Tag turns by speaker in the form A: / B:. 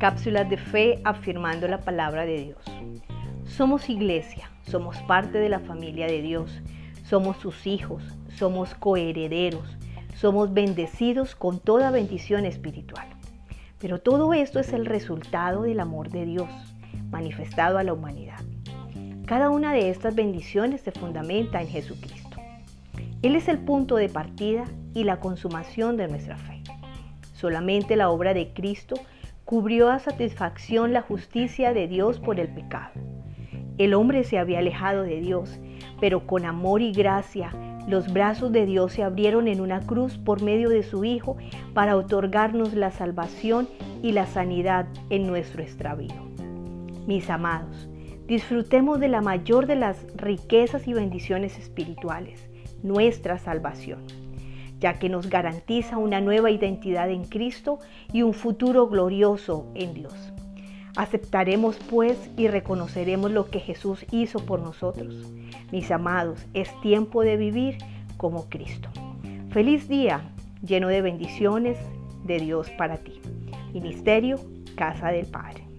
A: cápsulas de fe afirmando la palabra de Dios. Somos iglesia, somos parte de la familia de Dios, somos sus hijos, somos coherederos, somos bendecidos con toda bendición espiritual. Pero todo esto es el resultado del amor de Dios manifestado a la humanidad. Cada una de estas bendiciones se fundamenta en Jesucristo. Él es el punto de partida y la consumación de nuestra fe. Solamente la obra de Cristo cubrió a satisfacción la justicia de Dios por el pecado. El hombre se había alejado de Dios, pero con amor y gracia los brazos de Dios se abrieron en una cruz por medio de su Hijo para otorgarnos la salvación y la sanidad en nuestro extravío. Mis amados, disfrutemos de la mayor de las riquezas y bendiciones espirituales, nuestra salvación ya que nos garantiza una nueva identidad en Cristo y un futuro glorioso en Dios. Aceptaremos pues y reconoceremos lo que Jesús hizo por nosotros. Mis amados, es tiempo de vivir como Cristo. Feliz día lleno de bendiciones de Dios para ti. Ministerio Casa del Padre.